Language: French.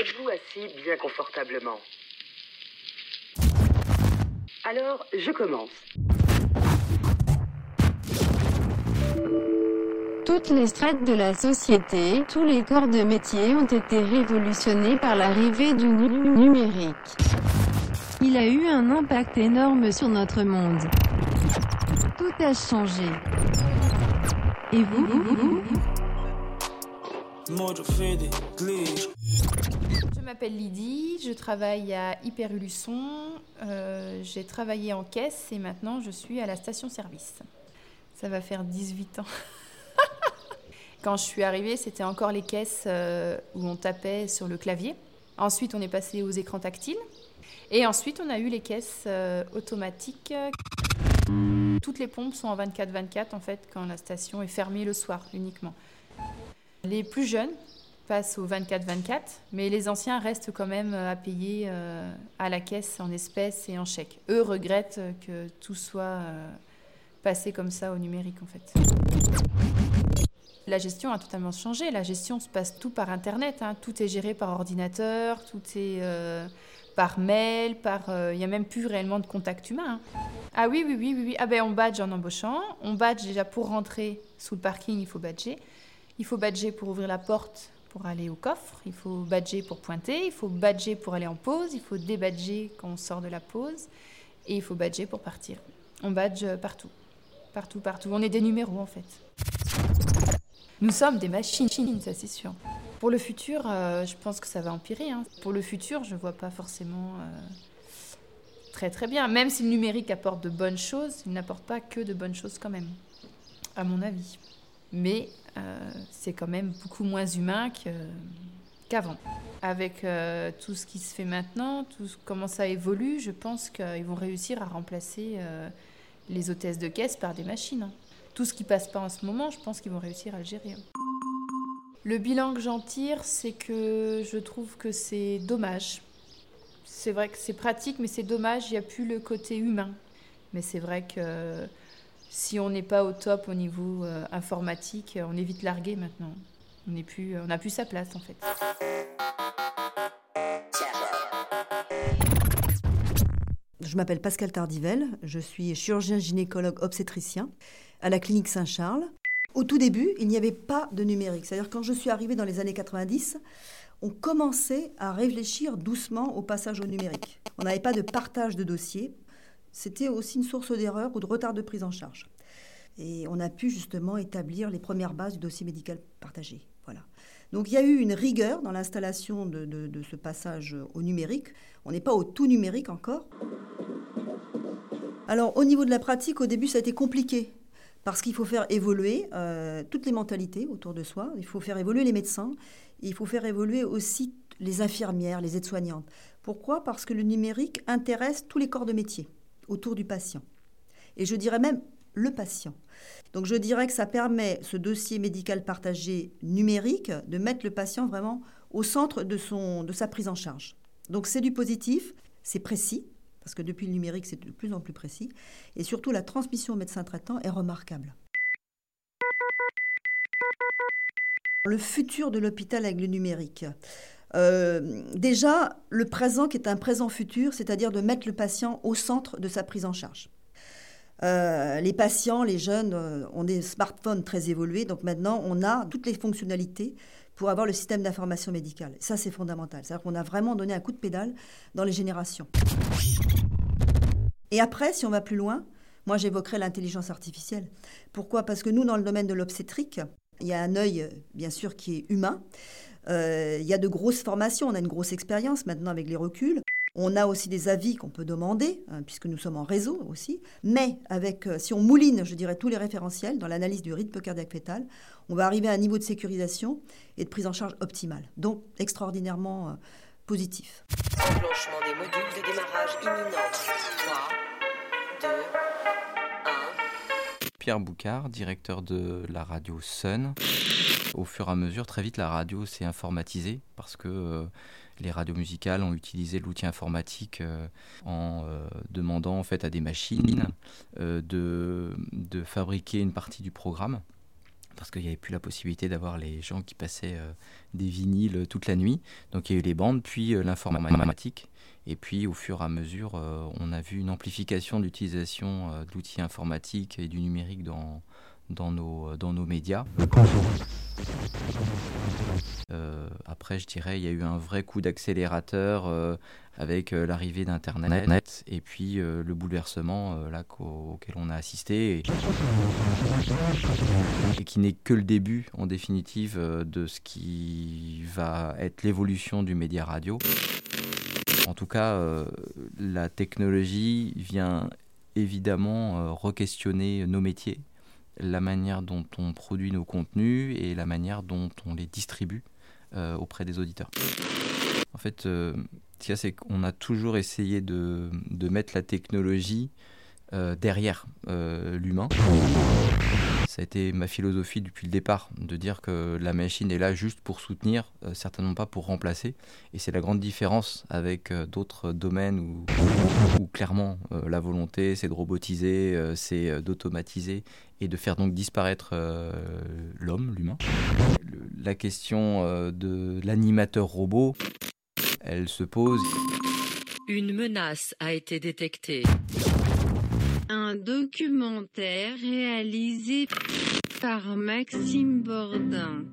Êtes-vous assis bien confortablement Alors, je commence. Toutes les strates de la société, tous les corps de métier ont été révolutionnés par l'arrivée du nu- numérique. Il a eu un impact énorme sur notre monde. Tout a changé. Et vous Je m'appelle Lydie, je travaille à Hyperuluçon. Euh, j'ai travaillé en caisse et maintenant je suis à la station-service. Ça va faire 18 ans. Quand je suis arrivée, c'était encore les caisses euh, où on tapait sur le clavier. Ensuite, on est passé aux écrans tactiles. Et ensuite, on a eu les caisses euh, automatiques. Toutes les pompes sont en 24-24 en fait quand la station est fermée le soir uniquement. Les plus jeunes passent au 24-24, mais les anciens restent quand même à payer euh, à la caisse en espèces et en chèques. Eux regrettent que tout soit euh, passé comme ça au numérique en fait. La gestion a totalement changé. La gestion se passe tout par Internet. hein. Tout est géré par ordinateur, tout est euh, par mail, par. euh, Il n'y a même plus réellement de contact humain. hein. Ah oui, oui, oui, oui, oui. Ah ben on badge en embauchant. On badge déjà pour rentrer sous le parking, il faut badger. Il faut badger pour ouvrir la porte pour aller au coffre. Il faut badger pour pointer. Il faut badger pour aller en pause. Il faut débadger quand on sort de la pause. Et il faut badger pour partir. On badge partout. Partout, partout. On est des numéros en fait. Nous sommes des machines, ça c'est sûr. Pour le futur, euh, je pense que ça va empirer. hein. Pour le futur, je ne vois pas forcément euh, très très bien. Même si le numérique apporte de bonnes choses, il n'apporte pas que de bonnes choses quand même, à mon avis. Mais euh, c'est quand même beaucoup moins humain qu'avant. Avec euh, tout ce qui se fait maintenant, tout comment ça évolue, je pense qu'ils vont réussir à remplacer euh, les hôtesses de caisse par des machines. hein. Tout ce qui passe pas en ce moment, je pense qu'ils vont réussir à le gérer. hein. Le bilan que j'en tire, c'est que je trouve que c'est dommage. C'est vrai que c'est pratique, mais c'est dommage, il n'y a plus le côté humain. Mais c'est vrai que si on n'est pas au top au niveau euh, informatique, on est vite largué maintenant. On n'a plus sa place en fait. Je m'appelle Pascal Tardivel, je suis chirurgien gynécologue obstétricien à la clinique Saint-Charles. Au tout début, il n'y avait pas de numérique. C'est-à-dire quand je suis arrivée dans les années 90, on commençait à réfléchir doucement au passage au numérique. On n'avait pas de partage de dossiers. C'était aussi une source d'erreur ou de retard de prise en charge. Et on a pu justement établir les premières bases du dossier médical partagé. Voilà. Donc il y a eu une rigueur dans l'installation de, ce passage au numérique. On n'est pas au tout numérique encore. Alors au niveau de la pratique, au début, ça a été compliqué. Parce qu'il faut faire évoluer euh, toutes les mentalités autour de soi. Il faut faire évoluer les médecins. Il faut faire évoluer aussi les infirmières, les aides-soignantes. Pourquoi? Parce que le numérique intéresse tous les corps de métier autour du patient. Et je dirais même le patient. Donc je dirais que ça permet, ce dossier médical partagé numérique, de mettre le patient vraiment au centre de, son, de sa prise en charge. Donc c'est du positif, c'est précis, parce que depuis le numérique, c'est de plus en plus précis, et surtout la transmission au médecin traitant est remarquable. Le futur de l'hôpital avec le numérique. Euh, déjà, le présent qui est un présent futur, c'est-à-dire de mettre le patient au centre de sa prise en charge. Euh, les patients, les jeunes euh, ont des smartphones très évolués, donc maintenant on a toutes les fonctionnalités pour avoir le système d'information médicale. Ça, c'est fondamental. C'est-à-dire qu'on a vraiment donné un coup de pédale dans les générations. Et après, si on va plus loin, moi j'évoquerai l'intelligence artificielle. Pourquoi? Parce que nous, dans le domaine de l'obstétrique, il y a un œil, bien sûr, qui est humain. Euh, il y a de grosses formations, on a une grosse expérience maintenant avec les reculs. On a aussi des avis qu'on peut demander, hein, puisque nous sommes en réseau aussi. Mais avec, euh, si on mouline, je dirais, tous les référentiels dans l'analyse du rythme cardiaque fœtal, on va arriver à un niveau de sécurisation et de prise en charge optimale. Donc extraordinairement euh, positif. Enclenchement des modules de démarrage imminent. 3, 2, 1. Pierre Boucard, directeur de la radio Sun. Au fur et à mesure, très vite, la radio s'est informatisée parce que euh, les radios musicales ont utilisé l'outil informatique euh, en euh, demandant en fait à des machines euh, de, fabriquer une partie du programme. parce qu'il n'y avait plus la possibilité d'avoir les gens qui passaient des vinyles toute la nuit. Donc il y a eu les bandes, puis l'informatique. Et puis au fur et à mesure, on a vu une amplification d'utilisation d'outils informatiques et du numérique dans, dans nos, dans nos médias. Euh, après, je dirais, il y a eu un vrai coup d'accélérateur euh, avec euh, l'arrivée d'Internet et puis le bouleversement auquel on a assisté et qui n'est que le début, en définitive, de ce qui va être l'évolution du média radio. En tout cas, la technologie vient évidemment re-questionner nos métiers la manière dont on produit nos contenus et la manière dont on les distribue euh, auprès des auditeurs. En fait, euh, ce qu'il y a, c'est qu'on a toujours essayé de, mettre la technologie euh, derrière l'humain. Ça a été ma philosophie depuis le départ, de dire que la machine est là juste pour soutenir, certainement pas pour remplacer. Et c'est la grande différence avec d'autres domaines où, clairement la volonté c'est de robotiser, c'est d'automatiser et de faire donc disparaître l'homme, l'humain. La question de l'animateur robot, elle se pose. Une menace a été détectée. Documentaire réalisé par Maxime Bordin.